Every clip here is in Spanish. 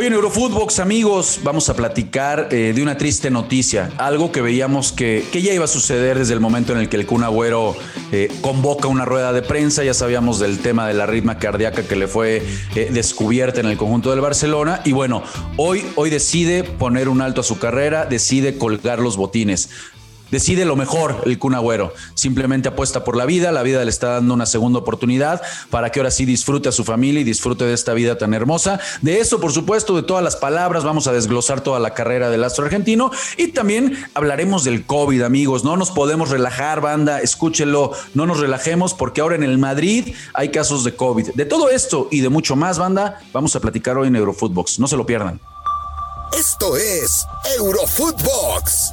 Hoy en Eurofootbox, amigos, vamos a platicar eh, de una triste noticia, algo que veíamos que, que, ya iba a suceder desde el momento en el que el Kun Agüero eh, convoca una rueda de prensa, ya sabíamos del tema de la ritma cardíaca que le fue eh, descubierta en el conjunto del Barcelona. Y bueno, hoy, hoy decide poner un alto a su carrera, decide colgar los botines decide lo mejor el Kun Agüero. Simplemente apuesta por la vida, la vida le está dando una segunda oportunidad para que ahora sí disfrute a su familia y disfrute de esta vida tan hermosa. De eso, por supuesto, de todas las palabras, vamos a desglosar toda la carrera del astro argentino y también hablaremos del COVID, amigos. No nos podemos relajar, banda, escúchelo, no nos relajemos porque ahora en el Madrid hay casos de COVID. De todo esto y de mucho más, banda, vamos a platicar hoy en Eurofootbox. No se lo pierdan. Esto es Eurofootbox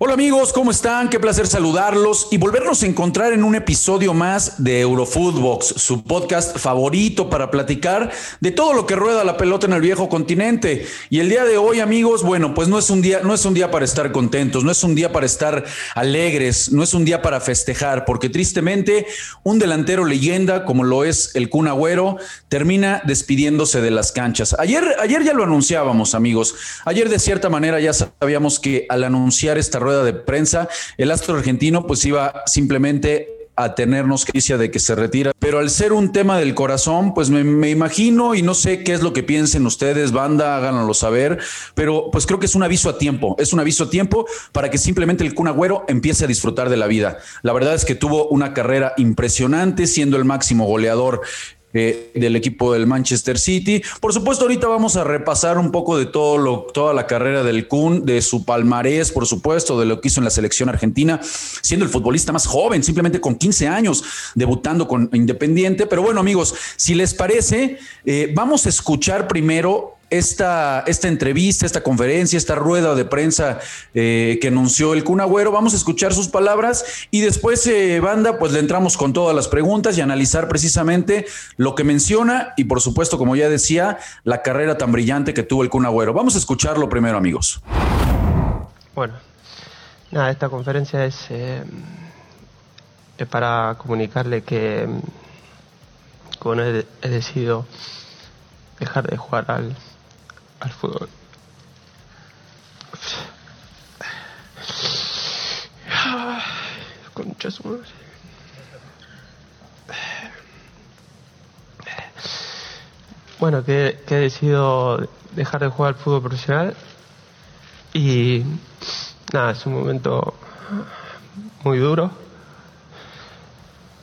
Hola amigos, ¿cómo están? Qué placer saludarlos y volvernos a encontrar en un episodio más de Eurofootbox, su podcast favorito para platicar de todo lo que rueda la pelota en el viejo continente. Y el día de hoy, amigos, bueno, pues no es un día, no es un día para estar contentos, no es un día para estar alegres, no es un día para festejar, porque tristemente un delantero leyenda como lo es el Kun Agüero termina despidiéndose de las canchas. Ayer, ayer ya lo anunciábamos, amigos. Ayer de cierta manera ya sabíamos que al anunciar esta rueda de prensa, el astro argentino pues iba simplemente a tenernos noticia de que se retira, pero al ser un tema del corazón, pues me, imagino y no sé qué es lo que piensen ustedes, banda, háganlo saber, pero pues creo que es un aviso a tiempo, es un aviso a tiempo para que simplemente el Kun Agüero empiece a disfrutar de la vida. La verdad es que tuvo una carrera impresionante, siendo el máximo goleador eh, del equipo del Manchester City. Por supuesto, ahorita vamos a repasar un poco de todo lo, toda la carrera del Kun, de su palmarés, por supuesto, de lo que hizo en la selección argentina, siendo el futbolista más joven, simplemente con 15 años, debutando con Independiente. Pero bueno, amigos, si les parece, eh, vamos a escuchar primero esta, esta entrevista, esta conferencia, esta rueda de prensa eh, que anunció el Kun Agüero. Vamos a escuchar sus palabras y después, eh, banda, pues le entramos con todas las preguntas y analizar precisamente lo que menciona y, por supuesto, como ya decía, la carrera tan brillante que tuvo el Kun Agüero. Vamos a escucharlo primero, amigos. Bueno, nada, esta conferencia es, eh, es para comunicarle que, como he decidido dejar de jugar al al fútbol. Concha su madre. Bueno, que, que, he decidido dejar de jugar al fútbol profesional y nada, es un momento muy duro,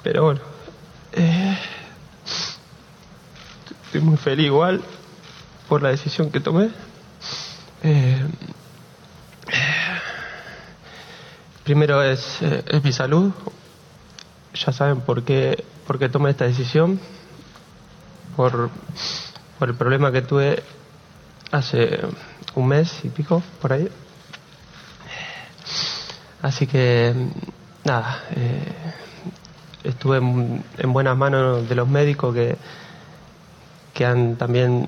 pero bueno, eh, estoy muy feliz igual por la decisión que tomé. Eh, primero es, eh, es, mi salud. Ya saben por qué, por qué tomé esta decisión. Por, por el problema que tuve hace un mes y pico, por ahí. Así que, nada, eh, estuve en, en, buenas manos de los médicos que, que han también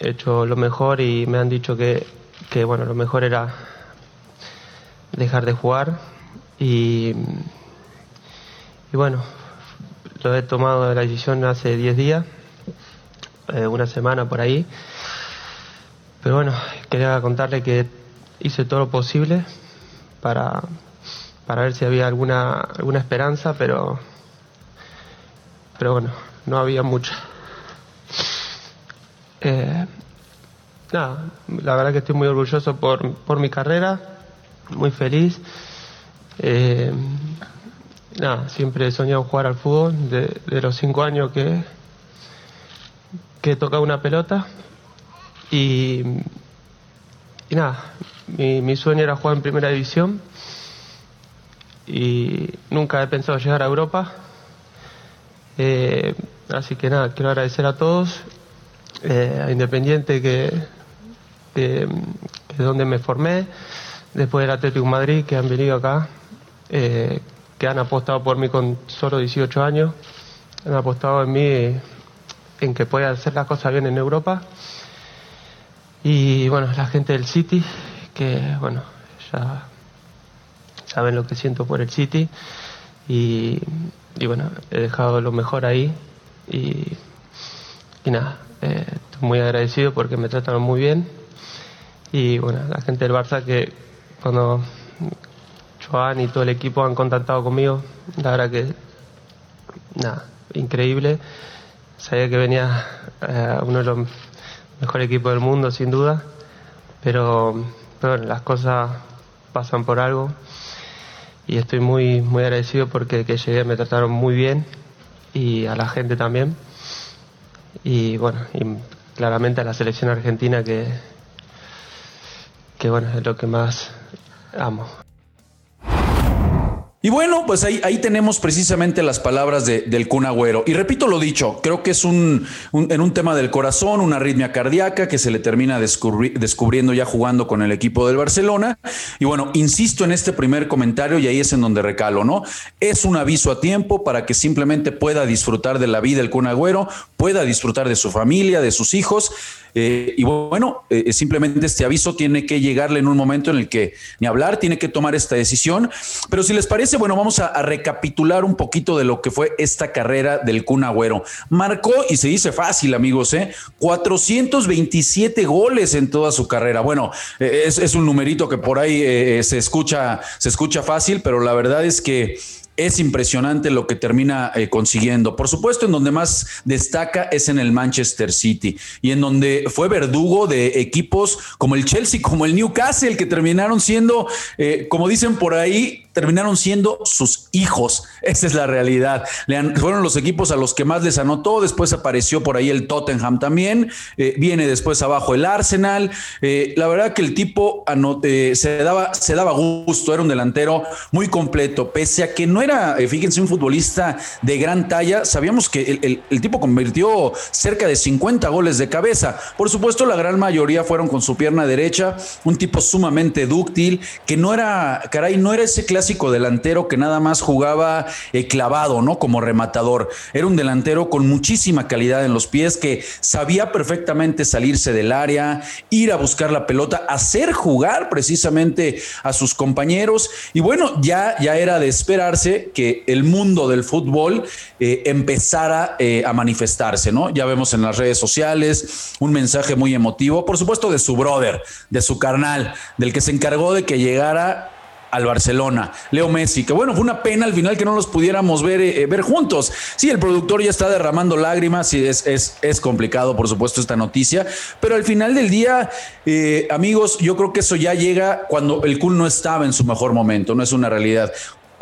he hecho lo mejor y me han dicho que, que bueno, lo mejor era dejar de jugar y, y bueno, lo he tomado la decisión hace 10 días, eh, una semana por ahí, pero bueno, quería contarle que hice todo lo posible para, para ver si había alguna, alguna esperanza, pero, pero bueno, no había mucha. Eh, nada, la verdad que estoy muy orgulloso por, por mi carrera, muy feliz. Eh, nada, siempre he soñado jugar al fútbol, de, los cinco años que, que he tocado una pelota. Y, nada, mi, mi sueño era jugar en primera división y nunca he pensado llegar a Europa. Eh, así que nada, quiero agradecer a todos eh, Independiente, que, es donde me formé, después del Atlético Madrid, que han venido acá, eh, que han apostado por mí con solo 18 años, han apostado en mí en que pueda hacer las cosas bien en Europa. Y bueno, la gente del City, que bueno, ya saben lo que siento por el City. Y bueno, he dejado lo mejor ahí y nada, eh, muy agradecido porque me trataron muy bien y bueno, la gente del Barça que cuando Joan y todo el equipo han contactado conmigo, la verdad que nada, increíble. Sabía que venía eh, uno de los mejores equipos del mundo, sin duda, pero, pero las cosas pasan por algo y estoy muy, muy agradecido porque que llegué me trataron muy bien y a la gente también. Y bueno, y claramente a la selección argentina que, que bueno, es lo que más amo. Y bueno, pues ahí, ahí tenemos precisamente las palabras de, del Kun Agüero. Y repito lo dicho, creo que es un, en un tema del corazón, una arritmia cardíaca que se le termina descubriendo ya jugando con el equipo del Barcelona. Y bueno, insisto en este primer comentario y ahí es en donde recalo, ¿no? Es un aviso a tiempo para que simplemente pueda disfrutar de la vida el Kun Agüero, pueda disfrutar de su familia, de sus hijos eh, y bueno, eh, simplemente este aviso tiene que llegarle en un momento en el que ni hablar, tiene que tomar esta decisión. Pero si les parece, bueno, vamos a, recapitular un poquito de lo que fue esta carrera del Kun Agüero. Marcó, y se dice fácil, amigos, ¿eh? 427 goles en toda su carrera. Bueno, eh, es, es, un numerito que por ahí se, escucha, se escucha fácil, pero la verdad es que es impresionante lo que termina eh, consiguiendo. Por supuesto, en donde más destaca es en el Manchester City y en donde fue verdugo de equipos como el Chelsea, como el Newcastle, que terminaron siendo, eh, como dicen por ahí, terminaron siendo sus hijos. Esa es la realidad. fueron los equipos a los que más les anotó. Después apareció por ahí el Tottenham también. Eh, viene después abajo el Arsenal. Eh, la verdad que el tipo eh, se, daba, se daba gusto. Era un delantero muy completo. Pese a que no era, fíjense, un futbolista de gran talla, sabíamos que el, el tipo convirtió cerca de 50 goles de cabeza. Por supuesto, la gran mayoría fueron con su pierna derecha. Un tipo sumamente dúctil, que no era, caray, no era ese clásico delantero que nada más jugaba eh, clavado, ¿no? Como rematador. Era un delantero con muchísima calidad en los pies que sabía perfectamente salirse del área, ir a buscar la pelota, hacer jugar precisamente a sus compañeros. Y bueno, ya, ya era de esperarse que el mundo del fútbol eh, empezara eh, a manifestarse, ¿no? Ya vemos en las redes sociales un mensaje muy emotivo, por supuesto, de su brother, de su carnal, del que se encargó de que llegara al Barcelona, Leo Messi, que bueno, fue una pena al final que no los pudiéramos ver, eh, ver juntos. Sí, el productor ya está derramando lágrimas y es, es, es complicado, por supuesto, esta noticia, pero al final del día, eh, amigos, yo creo que eso ya llega cuando el Kun no estaba en su mejor momento, no es una realidad.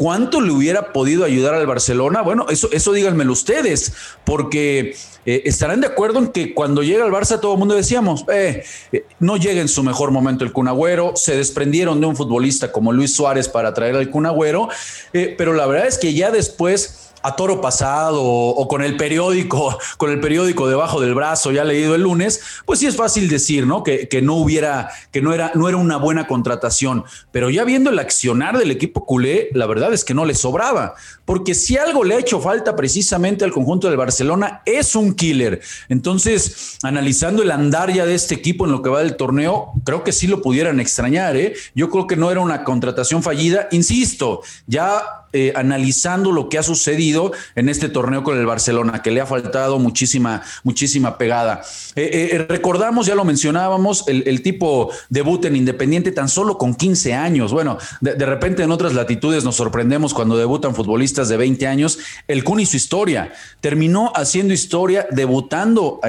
¿Cuánto le hubiera podido ayudar al Barcelona? Bueno, eso, eso díganmelo ustedes, porque eh, estarán de acuerdo en que cuando llega al Barça todo el mundo decíamos, eh, eh, no llega en su mejor momento el Cunagüero, se desprendieron de un futbolista como Luis Suárez para traer al Cunagüero, pero la verdad es que ya después a toro pasado o, con el periódico, con el periódico debajo del brazo ya leído el lunes, pues sí es fácil decir, ¿no? Que, que, no hubiera, que no era, no era una buena contratación. Pero ya viendo el accionar del equipo culé, la verdad es que no le sobraba. Porque si algo le ha hecho falta precisamente al conjunto del Barcelona, es un killer. Entonces, analizando el andar ya de este equipo en lo que va del torneo, creo que sí lo pudieran extrañar, ¿eh? Yo creo que no era una contratación fallida. Insisto, ya eh, analizando lo que ha sucedido en este torneo con el Barcelona, que le ha faltado muchísima, muchísima pegada. Eh, eh, recordamos, ya lo mencionábamos, el, tipo debuta en Independiente tan solo con 15 años. Bueno, de, de, repente en otras latitudes nos sorprendemos cuando debutan futbolistas de 20 años. El Kun y su historia. Terminó haciendo historia, debutando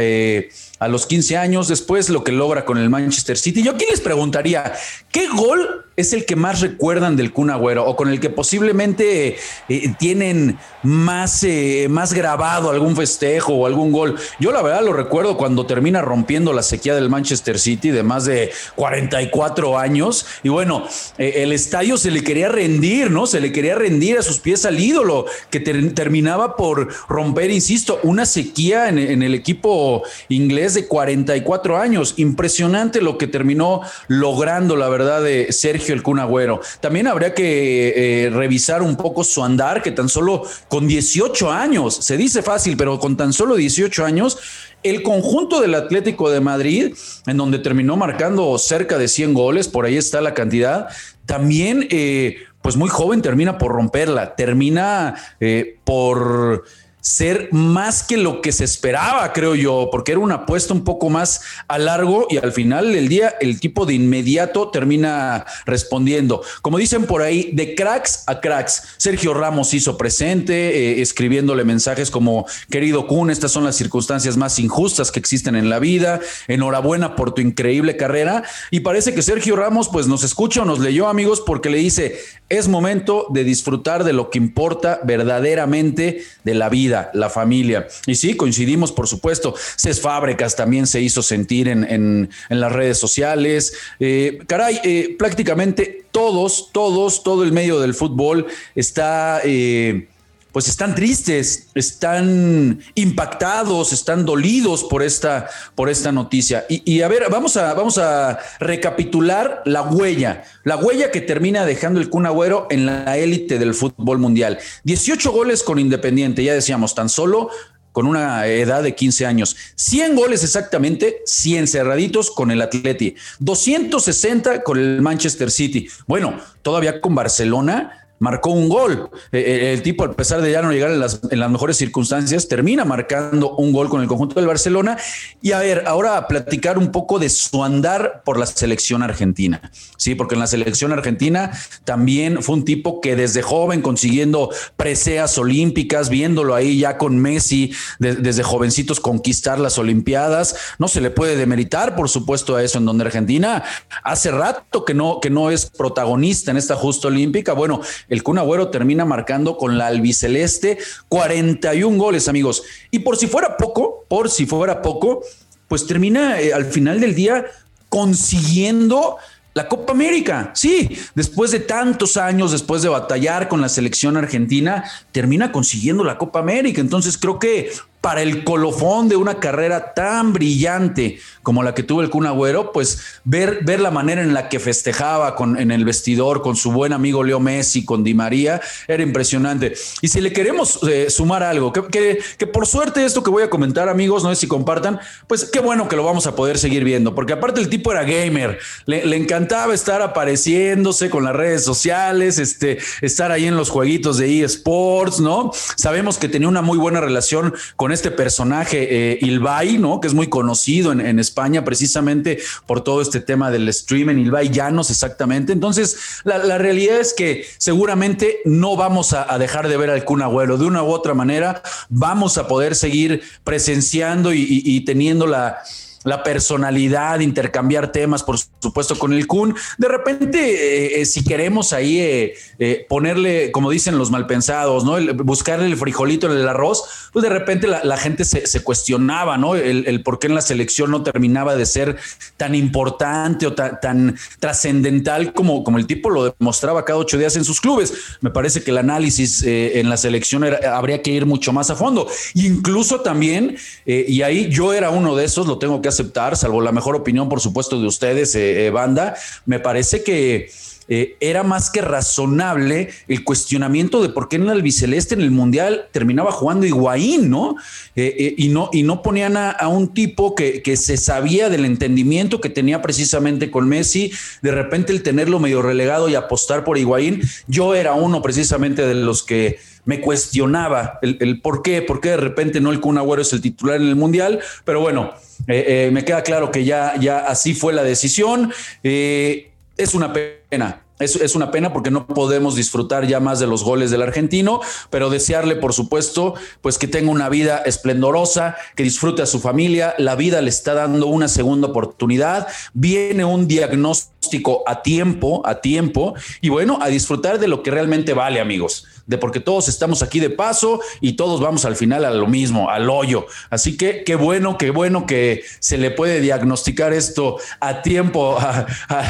a los 15 años, después lo que logra con el Manchester City. Yo aquí les preguntaría, ¿qué gol es el que más recuerdan del Kun Agüero o con el que posiblemente eh, tienen más, eh, más grabado algún festejo o algún gol? Yo la verdad lo recuerdo cuando termina rompiendo la sequía del Manchester City de más de 44 años y bueno, eh, el estadio se le quería rendir, ¿no? Se le quería rendir a sus pies al ídolo que terminaba por romper, insisto, una sequía en el equipo inglés de 44 años. Impresionante lo que terminó logrando, la verdad, de Sergio el Cunagüero. También habría que eh, revisar un poco su andar, que tan solo con 18 años, se dice fácil, pero con tan solo 18 años, el conjunto del Atlético de Madrid, en donde terminó marcando cerca de 100 goles, por ahí está la cantidad, también... Eh, pues muy joven termina por romperla, termina eh, por ser más que lo que se esperaba, creo yo, porque era una apuesta un poco más a largo y al final del día el tipo de inmediato termina respondiendo. Como dicen por ahí, de cracks a cracks. Sergio Ramos hizo presente, eh, escribiéndole mensajes como, querido Kun, estas son las circunstancias más injustas que existen en la vida, enhorabuena por tu increíble carrera. Y parece que Sergio Ramos pues nos escucha o nos leyó amigos porque le dice, es momento de disfrutar de lo que importa verdaderamente de la vida, la familia. Y sí, coincidimos, por supuesto. Ces Fábricas también se hizo sentir en, las redes sociales. Eh, caray, eh, prácticamente todos, todos, todo el medio del fútbol está... Eh, pues están tristes, están impactados, están dolidos por esta, por esta noticia. Y, a ver, vamos a, vamos a recapitular la huella, la huella que termina dejando el Kun Agüero en la élite del fútbol mundial. 18 goles con Independiente, ya decíamos, tan solo con una edad de 15 años. 100 goles exactamente, 100 cerraditos con el Atleti, 260 con el Manchester City. Bueno, todavía con Barcelona marcó un gol. Eh, eh, el tipo, a pesar de ya no llegar en las, en las, mejores circunstancias, termina marcando un gol con el conjunto del Barcelona. Y a ver, ahora platicar un poco de su andar por la selección argentina. Sí, porque en la selección argentina también fue un tipo que desde joven consiguiendo preseas olímpicas, viéndolo ahí ya con Messi, desde jovencitos conquistar las Olimpiadas, no se le puede demeritar, por supuesto, a eso en donde Argentina hace rato que no, que no es protagonista en esta justa olímpica. Bueno, el Kun Agüero termina marcando con la albiceleste 41 goles, amigos. Y por si fuera poco, por si fuera poco, pues termina eh, al final del día consiguiendo la Copa América, sí, después de tantos años, después de batallar con la selección argentina, termina consiguiendo la Copa América. Entonces creo que para el colofón de una carrera tan brillante como la que tuvo el Kun Agüero, pues ver, ver la manera en la que festejaba con, en el vestidor con su buen amigo Leo Messi, con Di María, era impresionante. Y si le queremos eh, sumar algo, que, que, por suerte esto que voy a comentar, amigos, no sé si compartan, pues qué bueno que lo vamos a poder seguir viendo, porque aparte el tipo era gamer, le, le encantaba estar apareciéndose con las redes sociales, este, estar ahí en los jueguitos de eSports, ¿no? Sabemos que tenía una muy buena relación con este personaje, eh, Ilvay, ¿no? Que es muy conocido en, España precisamente por todo este tema del streaming, Ilvay Llanos, exactamente. Entonces, la, realidad es que seguramente no vamos a, dejar de ver al Kun Agüero. De una u otra manera, vamos a poder seguir presenciando y teniendo la la personalidad, intercambiar temas, por supuesto, con el Kun. De repente, eh, eh, si queremos ahí eh, ponerle, como dicen los malpensados, ¿no? buscarle el frijolito en el arroz, pues de repente la, gente se, cuestionaba, ¿no? El, por qué en la selección no terminaba de ser tan importante o tan, trascendental como, como el tipo lo demostraba cada ocho días en sus clubes. Me parece que el análisis en la selección habría que ir mucho más a fondo. Incluso también, y ahí yo era uno de esos, lo tengo que aceptar, salvo la mejor opinión, por supuesto, de ustedes, eh, eh, banda, me parece que eh, era más que razonable el cuestionamiento de por qué en el albiceleste en el mundial terminaba jugando Higuaín, ¿no? y ¿no? Y no ponían a, un tipo que, que, se sabía del entendimiento que tenía precisamente con Messi, de repente el tenerlo medio relegado y apostar por Higuaín, yo era uno precisamente de los que me cuestionaba el, por qué, por qué de repente no el Kun Agüero es el titular en el Mundial, pero bueno, eh, eh, me queda claro que ya, ya así fue la decisión. Eh, es una pena, es, es, una pena porque no podemos disfrutar ya más de los goles del argentino, pero desearle, por supuesto, pues que tenga una vida esplendorosa, que disfrute a su familia. La vida le está dando una segunda oportunidad. Viene un diagnóstico a tiempo, a tiempo, y bueno, a disfrutar de lo que realmente vale, amigos de porque todos estamos aquí de paso y todos vamos al final a lo mismo, al hoyo. Así que qué bueno, qué bueno que se le puede diagnosticar esto a tiempo a,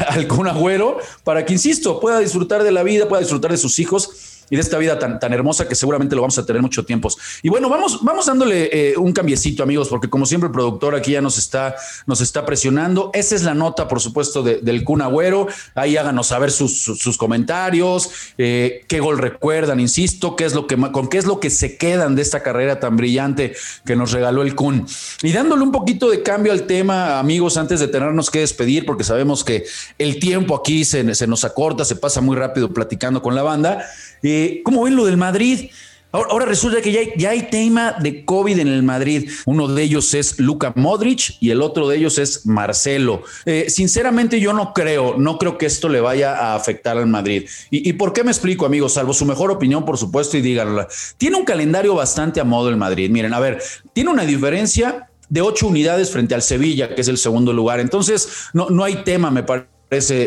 algún Agüero para que, insisto, pueda disfrutar de la vida, pueda disfrutar de sus hijos y de esta vida tan, tan hermosa que seguramente lo vamos a tener mucho tiempo. Y bueno, vamos, vamos dándole eh, un cambiecito, amigos, porque como siempre el productor aquí ya nos está, nos está presionando. Esa es la nota, por supuesto, del Kun Agüero. Ahí háganos saber sus, sus, comentarios, eh, qué gol recuerdan, insisto, qué es lo que, con qué es lo que se quedan de esta carrera tan brillante que nos regaló el Kun. Y dándole un poquito de cambio al tema, amigos, antes de tenernos que despedir, porque sabemos que el tiempo aquí se, se nos acorta, se pasa muy rápido platicando con la banda. Eh, ¿Cómo ven lo del Madrid? Ahora, resulta que ya hay, tema de COVID en el Madrid. Uno de ellos es Luka Modric y el otro de ellos es Marcelo. Eh, sinceramente, yo no creo, no creo que esto le vaya a afectar al Madrid. ¿Y, por qué me explico, amigos? Salvo su mejor opinión, por supuesto, y díganlo. Tiene un calendario bastante a modo el Madrid. Miren, a ver, tiene una diferencia de ocho unidades frente al Sevilla, que es el segundo lugar. Entonces, no, no hay tema, me parece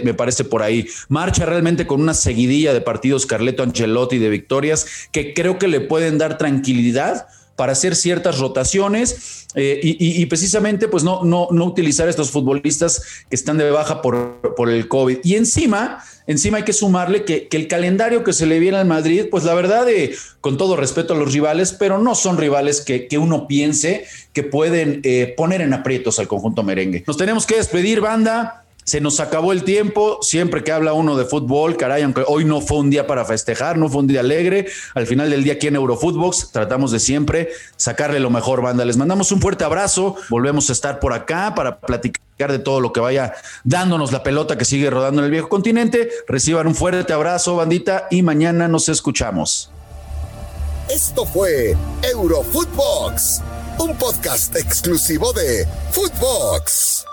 me parece por ahí. Marcha realmente con una seguidilla de partidos Carleto Ancelotti de victorias que creo que le pueden dar tranquilidad para hacer ciertas rotaciones eh, y, precisamente pues no, no, no utilizar estos futbolistas que están de baja por, por el COVID. Y encima, encima hay que sumarle que, el calendario que se le viene al Madrid, pues la verdad, eh, con todo respeto a los rivales, pero no son rivales que, uno piense que pueden eh, poner en aprietos al conjunto merengue. Nos tenemos que despedir, banda. Se nos acabó el tiempo, siempre que habla uno de fútbol, caray, aunque hoy no fue un día para festejar, no fue un día alegre, al final del día aquí en Eurofootbox tratamos de siempre sacarle lo mejor, banda. Les mandamos un fuerte abrazo, volvemos a estar por acá para platicar de todo lo que vaya dándonos la pelota que sigue rodando en el viejo continente. Reciban un fuerte abrazo, bandita, y mañana nos escuchamos. Esto fue Eurofootbox, un podcast exclusivo de Footbox.